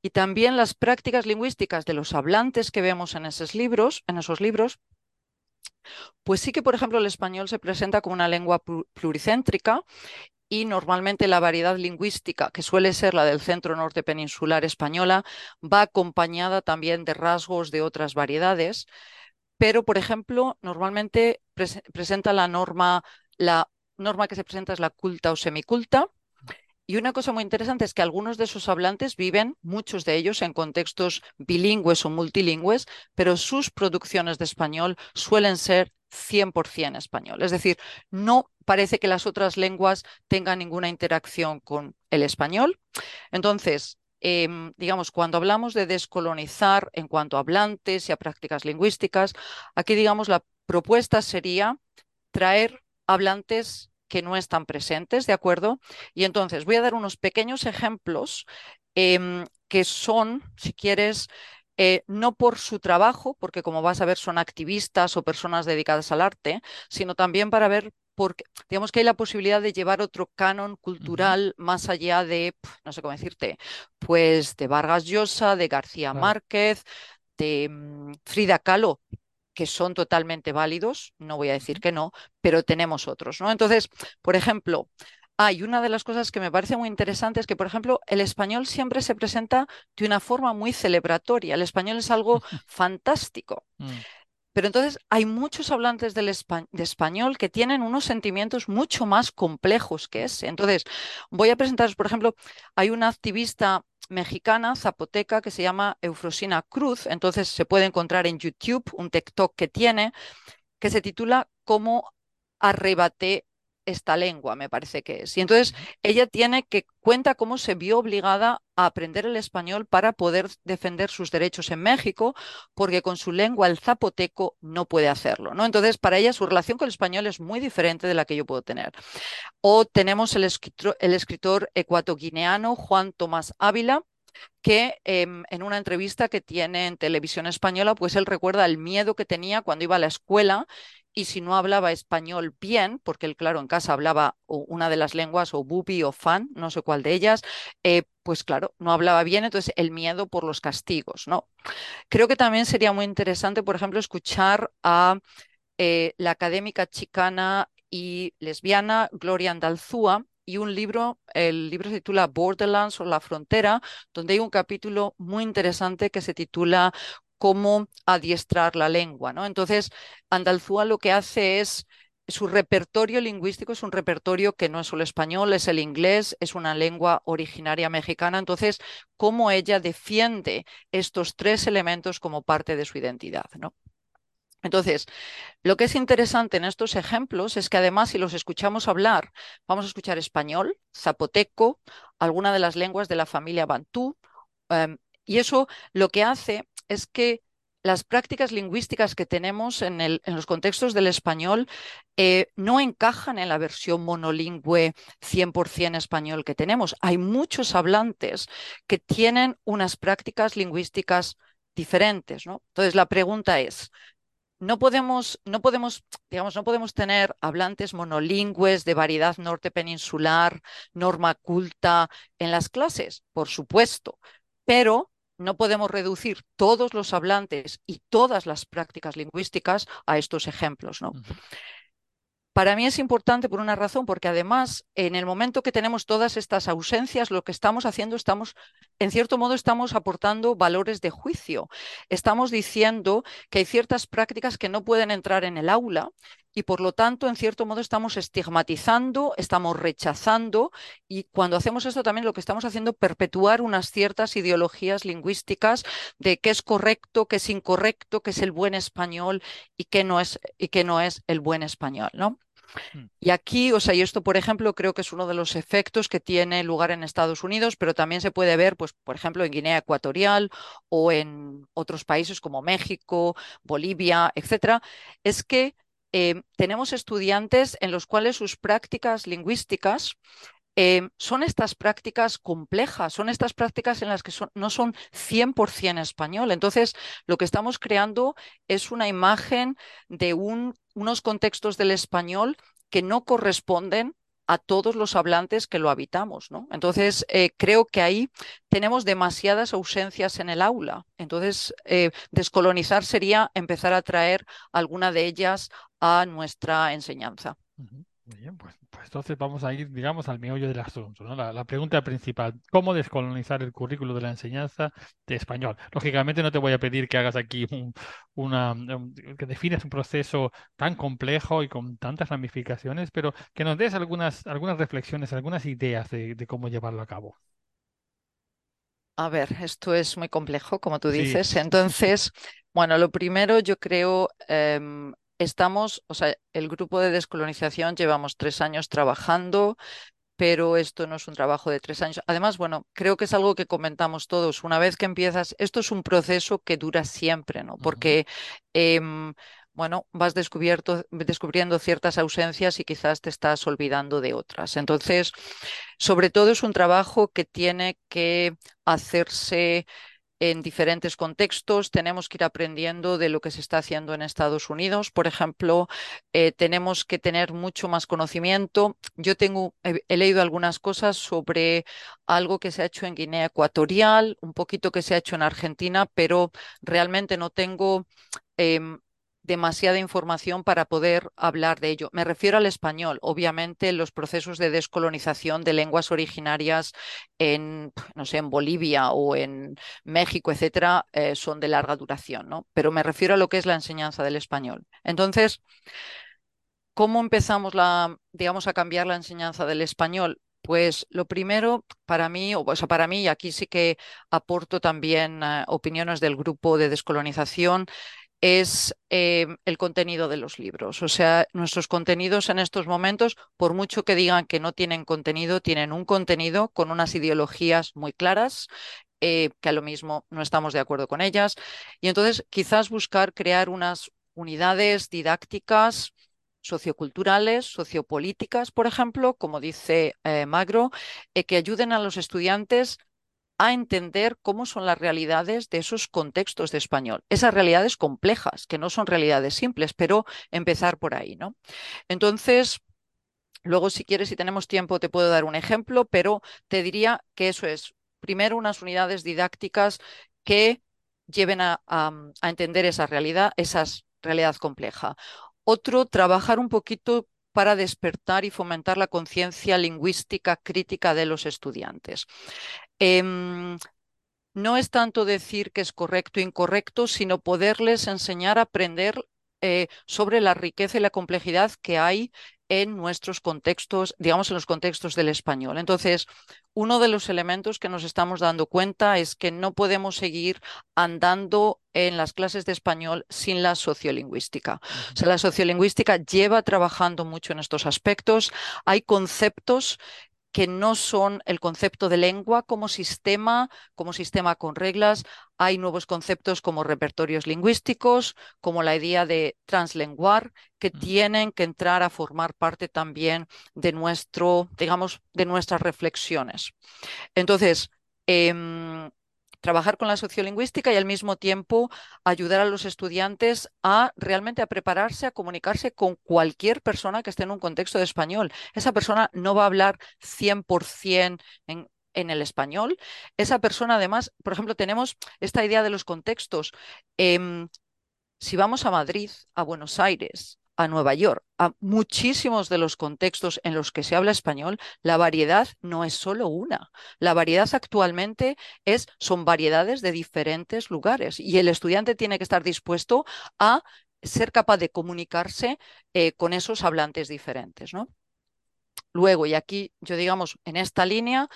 y también las prácticas lingüísticas de los hablantes que vemos en esos libros, en esos libros, pues sí que, por ejemplo, el español se presenta como una lengua pluricéntrica y normalmente la variedad lingüística, que suele ser la del centro norte peninsular española, va acompañada también de rasgos de otras variedades. Pero, por ejemplo, normalmente presenta la norma, la norma que se presenta es la culta o semiculta, y una cosa muy interesante es que algunos de esos hablantes viven, muchos de ellos, en contextos bilingües o multilingües, pero sus producciones de español suelen ser 100% español. Es decir, no parece que las otras lenguas tengan ninguna interacción con el español. Entonces, em, digamos, cuando hablamos de descolonizar en cuanto a hablantes y a prácticas lingüísticas, aquí, digamos, la propuesta sería traer hablantes que no están presentes, ¿de acuerdo? Y entonces voy a dar unos pequeños ejemplos em, que son, si quieres, eh, no por su trabajo, porque como vas a ver son activistas o personas dedicadas al arte, sino también para ver porque digamos que hay la posibilidad de llevar otro canon cultural más allá de, no sé cómo decirte, pues de Vargas Llosa, de García Márquez, de mm, Frida Kahlo, que son totalmente válidos, no voy a decir que no, pero tenemos otros, ¿no? Entonces, por ejemplo, hay una de las cosas que me parece muy interesante es que, por ejemplo, el español siempre se presenta de una forma muy celebratoria. El español es algo fantástico. Mm. Pero entonces hay muchos hablantes del de español que tienen unos sentimientos mucho más complejos que ese. Entonces, voy a presentaros, por ejemplo, hay una activista mexicana zapoteca que se llama Eufrosina Cruz. Entonces se puede encontrar en YouTube un TikTok que tiene que se titula Cómo arrebaté esta lengua, me parece que es. Y entonces ella tiene que cuenta cómo se vio obligada a aprender el español para poder defender sus derechos en México, porque con su lengua el zapoteco no puede hacerlo, ¿no? Entonces, para ella su relación con el español es muy diferente de la que yo puedo tener. O tenemos el escritor, el escritor ecuatoguineano Juan Tomás Ávila, que em, en una entrevista que tiene en televisión española, pues él recuerda el miedo que tenía cuando iba a la escuela y si no hablaba español bien, porque él, claro, en casa hablaba una de las lenguas, o bubi o fan, no sé cuál de ellas, eh, pues claro, no hablaba bien, entonces el miedo por los castigos, ¿no? Creo que también sería muy interesante, por ejemplo, escuchar a eh, la académica chicana y lesbiana Gloria Andalzúa, y un libro, el libro se titula Borderlands o La Frontera, donde hay un capítulo muy interesante que se titula Cómo adiestrar la lengua. ¿no? Entonces, Andalzúa lo que hace es su repertorio lingüístico es un repertorio que no es solo español, es el inglés, es una lengua originaria mexicana. Entonces, cómo ella defiende estos tres elementos como parte de su identidad, ¿no? Entonces, lo que es interesante en estos ejemplos es que además si los escuchamos hablar, vamos a escuchar español, zapoteco, alguna de las lenguas de la familia bantú, em, y eso lo que hace es que las prácticas lingüísticas que tenemos en, los contextos del español eh, no encajan en la versión monolingüe 100% español que tenemos. Hay muchos hablantes que tienen unas prácticas lingüísticas diferentes. ¿no? Entonces, la pregunta es, no podemos, no podemos, digamos, no podemos tener hablantes monolingües de variedad norte peninsular, norma culta en las clases, por supuesto, pero no podemos reducir todos los hablantes y todas las prácticas lingüísticas a estos ejemplos, ¿no? Para mí es importante por una razón, porque además en el momento que tenemos todas estas ausencias, lo que estamos haciendo, estamos, en cierto modo, estamos aportando valores de juicio. Estamos diciendo que hay ciertas prácticas que no pueden entrar en el aula y por lo tanto, en cierto modo, estamos estigmatizando, estamos rechazando y cuando hacemos esto también lo que estamos haciendo es perpetuar unas ciertas ideologías lingüísticas de qué es correcto, qué es incorrecto, qué es el buen español y qué no es, y qué no es el buen español, ¿no? Mm. Y aquí, o sea, y esto, por ejemplo, creo que es uno de los efectos que tiene lugar en Estados Unidos, pero también se puede ver, pues, por ejemplo, en Guinea Ecuatorial o en otros países como México, Bolivia, etcétera, es que eh, tenemos estudiantes en los cuales sus prácticas lingüísticas eh, son estas prácticas complejas, son estas prácticas en las que no son 100% español. Entonces, lo que estamos creando es una imagen de unos contextos del español que no corresponden a todos los hablantes que lo habitamos. ¿no? Entonces, eh, creo que ahí tenemos demasiadas ausencias en el aula. Entonces, eh, descolonizar sería empezar a traer alguna de ellas a nuestra enseñanza. Bien, pues, pues, entonces vamos a ir, digamos, al meollo del asunto, ¿no? La, pregunta principal, ¿cómo descolonizar el currículo de la enseñanza de español? Lógicamente no te voy a pedir que hagas aquí una, que defines un proceso tan complejo y con tantas ramificaciones, pero que nos des algunas, algunas reflexiones, algunas ideas de, cómo llevarlo a cabo. A ver, esto es muy complejo, como tú dices. Entonces, bueno, lo primero yo creo em, estamos, o sea, el grupo de descolonización llevamos tres años trabajando, pero esto no es un trabajo de tres años. Además, bueno, creo que es algo que comentamos todos. Una vez que empiezas, esto es un proceso que dura siempre, ¿no? Porque, em, bueno, vas descubriendo ciertas ausencias y quizás te estás olvidando de otras. Entonces, sobre todo es un trabajo que tiene que hacerse en diferentes contextos, tenemos que ir aprendiendo de lo que se está haciendo en Estados Unidos. Por ejemplo, eh, tenemos que tener mucho más conocimiento. Yo tengo, he, leído algunas cosas sobre algo que se ha hecho en Guinea Ecuatorial, un poquito que se ha hecho en Argentina, pero realmente no tengo em, demasiada información para poder hablar de ello. Me refiero al español. Obviamente, los procesos de descolonización de lenguas originarias en, no sé, en Bolivia o en México, etcétera, eh, son de larga duración, ¿no? Pero me refiero a lo que es la enseñanza del español. Entonces, ¿cómo empezamos la, digamos, a cambiar la enseñanza del español? Pues lo primero para mí, o para mí, y aquí sí que aporto también eh, opiniones del grupo de descolonización, es em, el contenido de los libros. O sea, nuestros contenidos en estos momentos, por mucho que digan que no tienen contenido, tienen un contenido con unas ideologías muy claras. Eh, que a lo mismo no estamos de acuerdo con ellas. Y entonces quizás buscar crear unas unidades didácticas socioculturales, sociopolíticas, por ejemplo, como dice eh, Magro, eh, que ayuden a los estudiantes a entender cómo son las realidades de esos contextos de español, esas realidades complejas, que no son realidades simples, pero empezar por ahí, ¿no? Entonces, luego si quieres, si tenemos tiempo, te puedo dar un ejemplo, pero te diría que eso es, primero, unas unidades didácticas que lleven a, entender esa realidad, esa realidad compleja. Otro, trabajar un poquito para despertar y fomentar la conciencia lingüística crítica de los estudiantes. Em, no es tanto decir que es correcto o incorrecto, sino poderles enseñar a aprender eh, sobre la riqueza y la complejidad que hay en nuestros contextos, digamos en los contextos del español. Entonces, uno de los elementos que nos estamos dando cuenta es que no podemos seguir andando en las clases de español sin la sociolingüística. O sea, la sociolingüística lleva trabajando mucho en estos aspectos. Hay conceptos que no son el concepto de lengua como sistema, como sistema con reglas. Hay nuevos conceptos como repertorios lingüísticos, como la idea de translenguar, que tienen que entrar a formar parte también de nuestro, digamos, de nuestras reflexiones. Entonces, em, trabajar con la sociolingüística y al mismo tiempo ayudar a los estudiantes a realmente a prepararse, a comunicarse con cualquier persona que esté en un contexto de español. Esa persona no va a hablar 100% en, en el español. Esa persona, además, por ejemplo, tenemos esta idea de los contextos. Em, si vamos a Madrid, a Buenos Aires, a Nueva York, a muchísimos de los contextos en los que se habla español, la variedad no es solo una. La variedad actualmente es, son variedades de diferentes lugares y el estudiante tiene que estar dispuesto a ser capaz de comunicarse eh, con esos hablantes diferentes. ¿no? Luego, y aquí yo digamos en esta línea,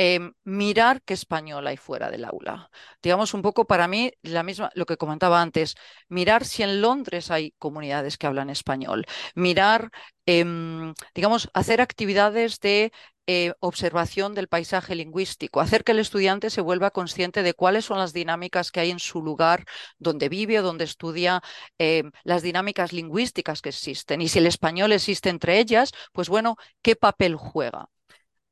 Em, mirar qué español hay fuera del aula. Digamos un poco para mí la misma, lo que comentaba antes, mirar si en Londres hay comunidades que hablan español, mirar, em, digamos, hacer actividades de eh, observación del paisaje lingüístico, hacer que el estudiante se vuelva consciente de cuáles son las dinámicas que hay en su lugar donde vive o donde estudia, em, las dinámicas lingüísticas que existen. Y si el español existe entre ellas, pues bueno, ¿qué papel juega?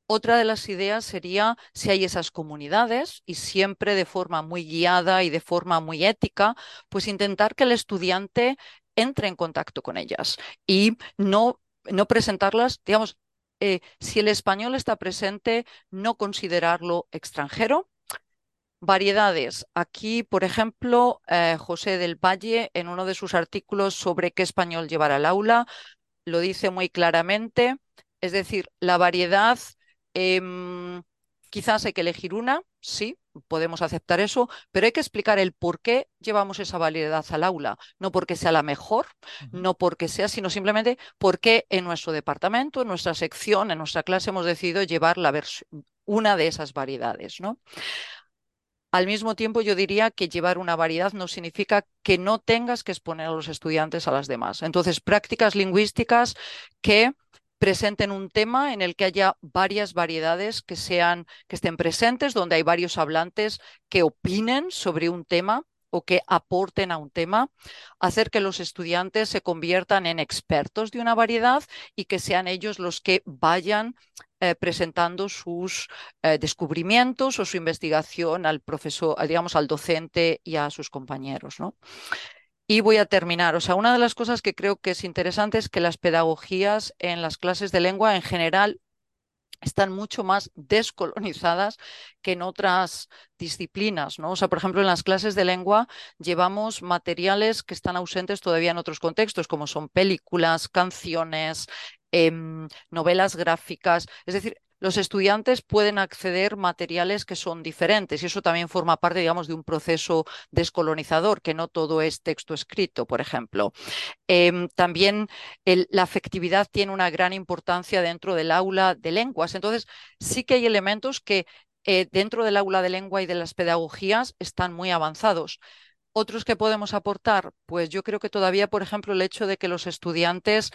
Otra de las ideas sería si hay esas comunidades y siempre de forma muy guiada y de forma muy ética, pues intentar que el estudiante entre en contacto con ellas y no, no presentarlas, digamos, eh, si el español está presente, no considerarlo extranjero. Variedades. Aquí, por ejemplo, eh, José del Valle, en uno de sus artículos sobre qué español llevar al aula, lo dice muy claramente. Es decir, la variedad Em, quizás hay que elegir una, sí, podemos aceptar eso, pero hay que explicar el por qué llevamos esa variedad al aula. No porque sea la mejor, no porque sea, sino simplemente porque en nuestro departamento, en nuestra sección, en nuestra clase hemos decidido llevar la una de esas variedades. ¿no? Al mismo tiempo, yo diría que llevar una variedad no significa que no tengas que exponer a los estudiantes a las demás. Entonces, prácticas lingüísticas que presenten un tema en el que haya varias variedades que sean que estén presentes, donde hay varios hablantes que opinen sobre un tema o que aporten a un tema, hacer que los estudiantes se conviertan en expertos de una variedad y que sean ellos los que vayan eh, presentando sus eh, descubrimientos o su investigación al profesor, digamos, al docente y a sus compañeros. ¿no? Y voy a terminar. O sea, una de las cosas que creo que es interesante es que las pedagogías en las clases de lengua en general están mucho más descolonizadas que en otras disciplinas, ¿no? O sea, por ejemplo, en las clases de lengua llevamos materiales que están ausentes todavía en otros contextos, como son películas, canciones, em, novelas gráficas. Es decir, los estudiantes pueden acceder materiales que son diferentes y eso también forma parte, digamos, de un proceso descolonizador, que no todo es texto escrito, por ejemplo. Em, también la afectividad tiene una gran importancia dentro del aula de lenguas. Entonces, sí que hay elementos que eh, dentro del aula de lengua y de las pedagogías están muy avanzados. Otros que podemos aportar, pues yo creo que todavía, por ejemplo, el hecho de que los estudiantes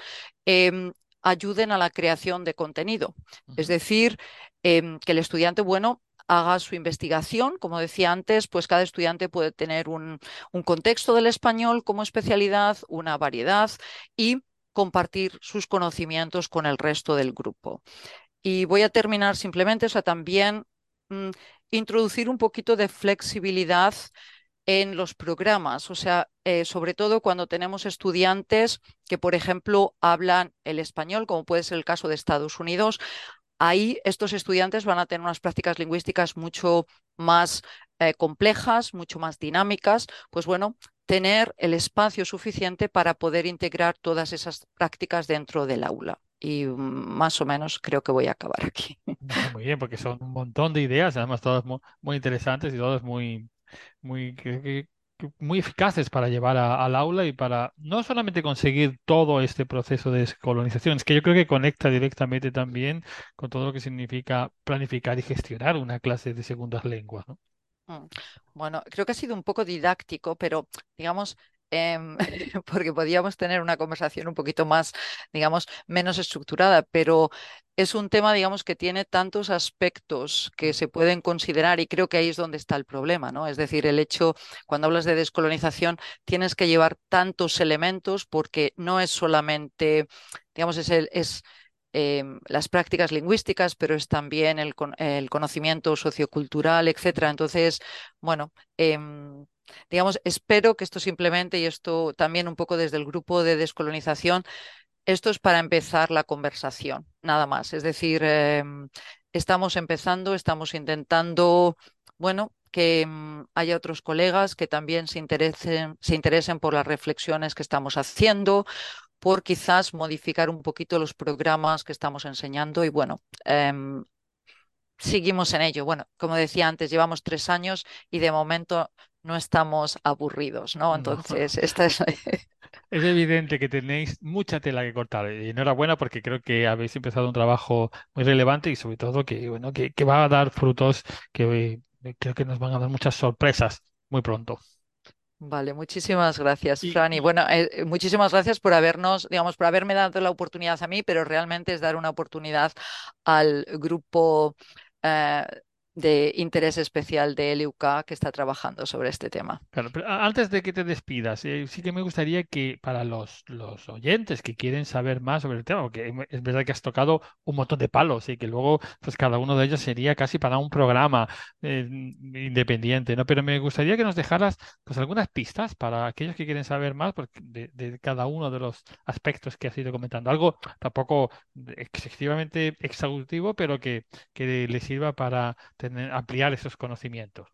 em, ayuden a la creación de contenido. Es decir, em, que el estudiante, bueno, haga su investigación. Como decía antes, pues cada estudiante puede tener un, un contexto del español como especialidad, una variedad y compartir sus conocimientos con el resto del grupo. Y voy a terminar simplemente, o sea, también mm, introducir un poquito de flexibilidad en los programas, o sea, eh, sobre todo cuando tenemos estudiantes que, por ejemplo, hablan el español, como puede ser el caso de Estados Unidos, ahí estos estudiantes van a tener unas prácticas lingüísticas mucho más eh, complejas, mucho más dinámicas, pues bueno, tener el espacio suficiente para poder integrar todas esas prácticas dentro del aula. Y más o menos creo que voy a acabar aquí. Muy bien, porque son un montón de ideas, además todas muy, interesantes y todas muy, muy, muy eficaces para llevar al aula y para no solamente conseguir todo este proceso de descolonización, es que yo creo que conecta directamente también con todo lo que significa planificar y gestionar una clase de segundas lenguas. Mm. Bueno, creo que ha sido un poco didáctico, pero digamos, em, porque podíamos tener una conversación un poquito más, digamos, menos estructurada, pero es un tema, digamos, que tiene tantos aspectos que se pueden considerar y creo que ahí es donde está el problema, ¿no? Es decir, el hecho, cuando hablas de descolonización, tienes que llevar tantos elementos porque no es solamente, digamos, es el, es Em, las prácticas lingüísticas, pero es también el, conocimiento sociocultural, etcétera. Entonces, bueno, em, digamos, espero que esto simplemente, y esto también un poco desde el grupo de descolonización, esto es para empezar la conversación, nada más. Es decir, em, estamos empezando, estamos intentando, bueno, que haya otros colegas que también se interesen, se interesen por las reflexiones que estamos haciendo por quizás modificar un poquito los programas que estamos enseñando y bueno, em, seguimos en ello. Bueno, como decía antes, llevamos tres años y de momento no estamos aburridos, ¿no? Entonces, esta es... Es evidente que tenéis mucha tela que cortar y enhorabuena porque creo que habéis empezado un trabajo muy relevante y sobre todo que, bueno, que, que va a dar frutos que eh, creo que nos van a dar muchas sorpresas muy pronto. Vale, muchísimas gracias, Fran. Y bueno, eh, eh, muchísimas gracias por habernos, digamos, por haberme dado la oportunidad a mí, pero realmente es dar una oportunidad al grupo eh, de interés especial de LUK que está trabajando sobre este tema. Claro, pero antes de que te despidas, eh, sí que me gustaría que para los, los oyentes que quieren saber más sobre el tema, porque es verdad que has tocado un montón de palos y que luego pues cada uno de ellos sería casi para un programa eh, independiente, ¿no? Pero me gustaría que nos dejaras pues algunas pistas para aquellos que quieren saber más de, de cada uno de los aspectos que has ido comentando. Algo tampoco excesivamente exhaustivo, pero que, que les sirva para ampliar esos conocimientos?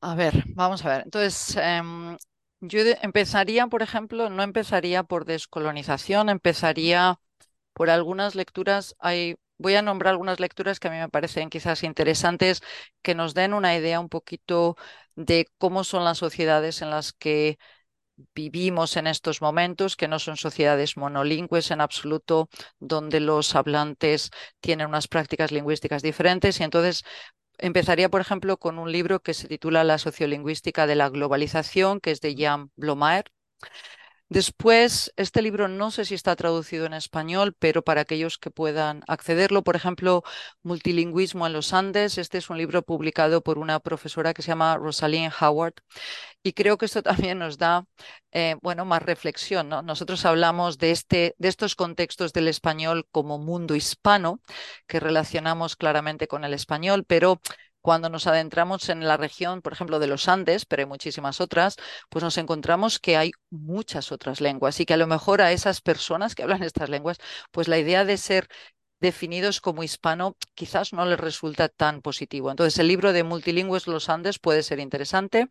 A ver, vamos a ver. Entonces, em, yo empezaría, por ejemplo, no empezaría por descolonización, empezaría por algunas lecturas. Voy a nombrar algunas lecturas que a mí me parecen quizás interesantes, que nos den una idea un poquito de cómo son las sociedades en las que vivimos en estos momentos, que no son sociedades monolingües en absoluto, donde los hablantes tienen unas prácticas lingüísticas diferentes. Y entonces empezaría, por ejemplo, con un libro que se titula La sociolingüística de la globalización, que es de Jan Blomaer. Después, este libro no sé si está traducido en español, pero para aquellos que puedan accederlo, por ejemplo, Multilingüismo en los Andes, este es un libro publicado por una profesora que se llama Rosalind Howard y creo que esto también nos da, eh, bueno, más reflexión. ¿no? Nosotros hablamos de, este, de estos contextos del español como mundo hispano, que relacionamos claramente con el español, pero cuando nos adentramos en la región, por ejemplo, de los Andes, pero hay muchísimas otras, pues nos encontramos que hay muchas otras lenguas y que a lo mejor a esas personas que hablan estas lenguas, pues la idea de ser definidos como hispano quizás no les resulta tan positivo. Entonces, el libro de Multilingües Los Andes puede ser interesante.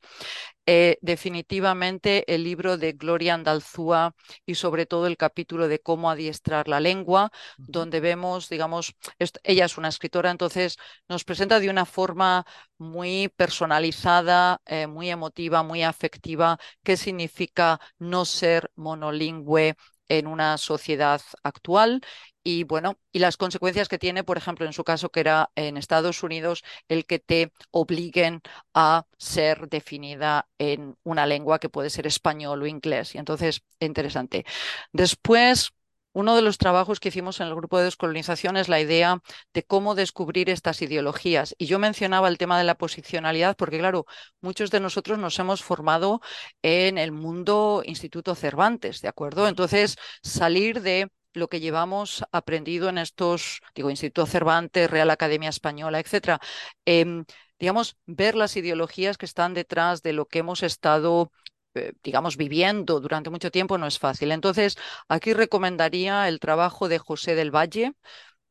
Eh, definitivamente el libro de Gloria Andalzúa y sobre todo el capítulo de cómo adiestrar la lengua, donde vemos, digamos, ella es una escritora, entonces nos presenta de una forma muy personalizada, eh, muy emotiva, muy afectiva, qué significa no ser monolingüe en una sociedad actual y bueno, y las consecuencias que tiene, por ejemplo, en su caso, que era en Estados Unidos, el que te obliguen a ser definida en una lengua que puede ser español o inglés. Y entonces, interesante. Después, uno de los trabajos que hicimos en el grupo de descolonización es la idea de cómo descubrir estas ideologías. Y yo mencionaba el tema de la posicionalidad porque, claro, muchos de nosotros nos hemos formado en el mundo Instituto Cervantes, ¿de acuerdo? Entonces, salir de lo que llevamos aprendido en estos, digo, Instituto Cervantes, Real Academia Española, etcétera. Em, digamos, ver las ideologías que están detrás de lo que hemos estado eh, digamos, viviendo durante mucho tiempo no es fácil. Entonces, aquí recomendaría el trabajo de José del Valle,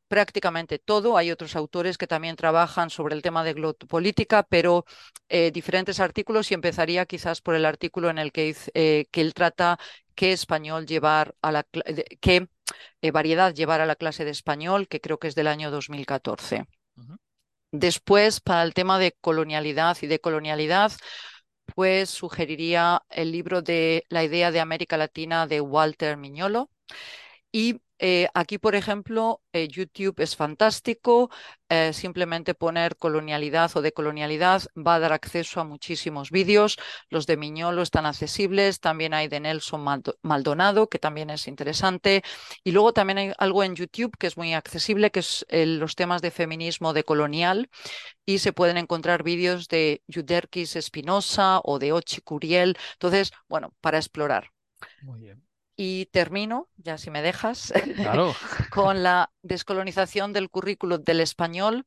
prácticamente todo. Hay otros autores que también trabajan sobre el tema de política, pero eh, diferentes artículos y empezaría quizás por el artículo en el que, eh, que él trata qué español llevar a la qué variedad llevar a la clase de español, que creo que es del año 2014. Después, para el tema de colonialidad y de colonialidad, pues sugeriría el libro de La idea de América Latina de Walter Miñolo. Y eh, aquí, por ejemplo, eh, YouTube es fantástico. Eh, simplemente poner colonialidad o decolonialidad va a dar acceso a muchísimos vídeos. Los de Miñolo están accesibles. También hay de Nelson Maldonado, que también es interesante. Y luego también hay algo en YouTube que es muy accesible, que es los temas de feminismo decolonial. Y se pueden encontrar vídeos de Yuderkis Espinosa o de Ochi Curiel. Entonces, bueno, para explorar. Muy bien. Y termino, ya si me dejas, con la descolonización del currículo del español.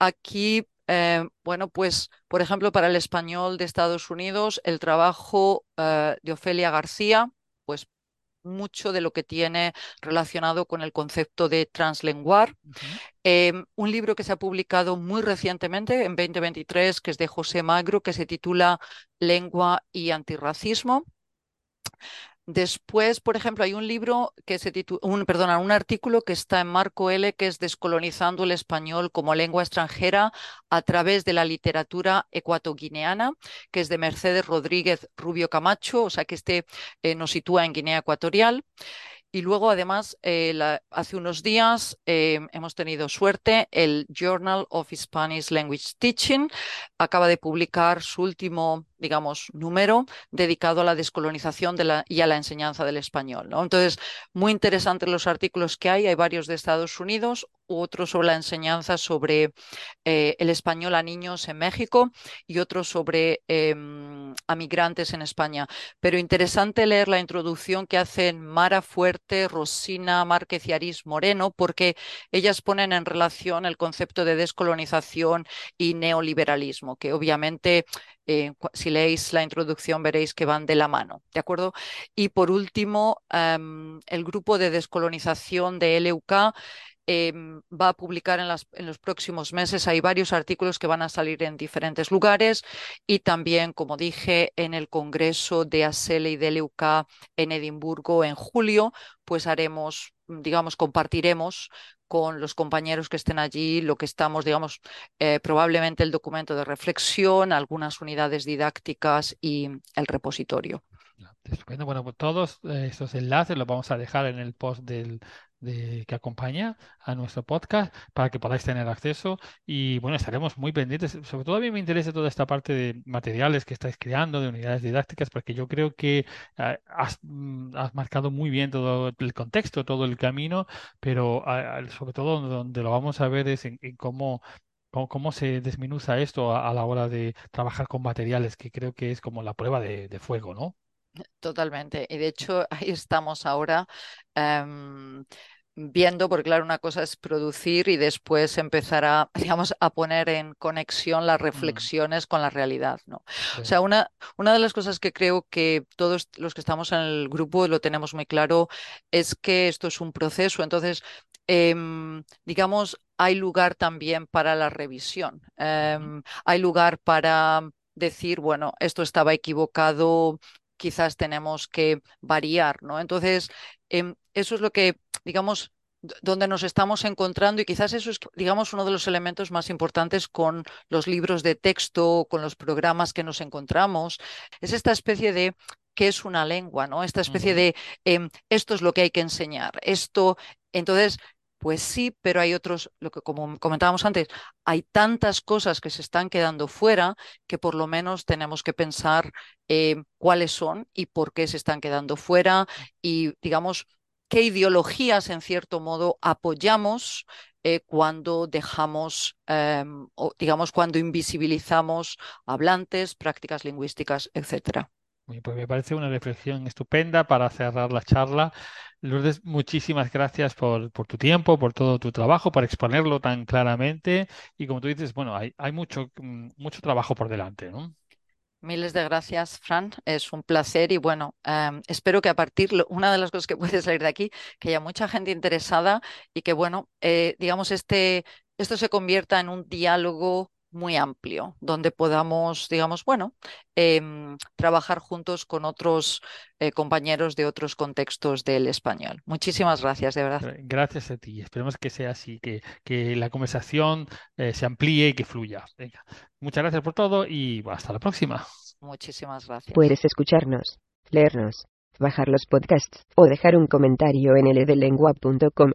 Aquí, eh, bueno, pues, por ejemplo, para el español de Estados Unidos, el trabajo eh, de Ofelia García, pues mucho de lo que tiene relacionado con el concepto de translenguar. Em, un libro que se ha publicado muy recientemente, en 2023, que es de José Magro, que se titula Lengua y antirracismo. Después, por ejemplo, hay un libro que se titula, un, un artículo que está en Marco L, que es Descolonizando el español como lengua extranjera a través de la literatura ecuatoguineana, que es de Mercedes Rodríguez Rubio Camacho, o sea que este eh, nos sitúa en Guinea Ecuatorial. Y luego, además, eh, hace unos días eh, hemos tenido suerte, el Journal of Spanish Language Teaching acaba de publicar su último, digamos, número dedicado a la descolonización y a la enseñanza del español. Entonces, muy interesantes los artículos que hay, hay varios de Estados Unidos, otro sobre la enseñanza sobre eh, el español a niños en México y otro sobre em, a migrantes en España. Pero interesante leer la introducción que hacen Mara Fuerte, Rosina Márquez y Aris Moreno, porque ellas ponen en relación el concepto de descolonización y neoliberalismo, que obviamente eh, si leéis la introducción veréis que van de la mano, ¿de acuerdo? Y por último, em, el grupo de descolonización de LUK Em, va a publicar en, los próximos meses. Hay varios artículos que van a salir en diferentes lugares y también, como dije, en el Congreso de ASELE y de LUK en Edimburgo en julio, pues haremos, digamos, compartiremos con los compañeros que estén allí lo que estamos, digamos, eh, probablemente el documento de reflexión, algunas unidades didácticas y el repositorio. Bueno, pues todos eh, estos enlaces los vamos a dejar en el post del, de, que acompaña a nuestro podcast para que podáis tener acceso y bueno, estaremos muy pendientes. Sobre todo a mí me interesa toda esta parte de materiales que estáis creando, de unidades didácticas, porque yo creo que eh, mm, has, marcado muy bien todo el contexto, todo el camino, pero sobre todo donde lo vamos a ver es en, cómo cómo, se desminuza esto a, la hora de trabajar con materiales, que creo que es como la prueba de fuego, ¿no? Totalmente. Y de hecho, ahí estamos ahora em, viendo, porque claro, una cosa es producir y después empezar a, digamos, a poner en conexión las mm. reflexiones con la realidad, ¿no? O sea, una, una de las cosas que creo que todos los que estamos en el grupo lo tenemos muy claro es que esto es un proceso. Entonces, em, digamos, hay lugar también para la revisión. Em, hay lugar para decir, bueno, esto estaba equivocado, quizás tenemos que variar, ¿no? Entonces, em, eso es lo que, digamos, donde nos estamos encontrando y quizás eso es, digamos, uno de los elementos más importantes con los libros de texto, con los programas que nos encontramos, es esta especie de qué es una lengua, ¿no? Esta especie de em, esto es lo que hay que enseñar, esto, entonces pues sí, pero hay otros, lo que como comentábamos antes, hay tantas cosas que se están quedando fuera que por lo menos tenemos que pensar eh, cuáles son y por qué se están quedando fuera y, digamos, qué ideologías en cierto modo apoyamos eh, cuando dejamos, em, o digamos, cuando invisibilizamos hablantes, prácticas lingüísticas, etcétera. Pues me parece una reflexión estupenda para cerrar la charla. Lourdes, muchísimas gracias por, tu tiempo, por todo tu trabajo, por exponerlo tan claramente. Y como tú dices, bueno, hay, mm, mucho trabajo por delante. Miles de gracias, Fran. Es un placer y bueno, em, espero que a partir, una de las cosas que puede salir de aquí, que haya mucha gente interesada y que bueno, eh, digamos, este, esto se convierta en un diálogo muy amplio, donde podamos, digamos, bueno, em, trabajar juntos con otros eh, compañeros de otros contextos del español. Muchísimas gracias, de verdad. Gracias a ti. Esperemos que sea así, que, que la conversación eh, se amplíe y que fluya. Venga. Muchas gracias por todo y hasta la próxima. Muchísimas gracias. Puedes escucharnos, leernos, bajar los podcasts o dejar un comentario en ledlengua.com.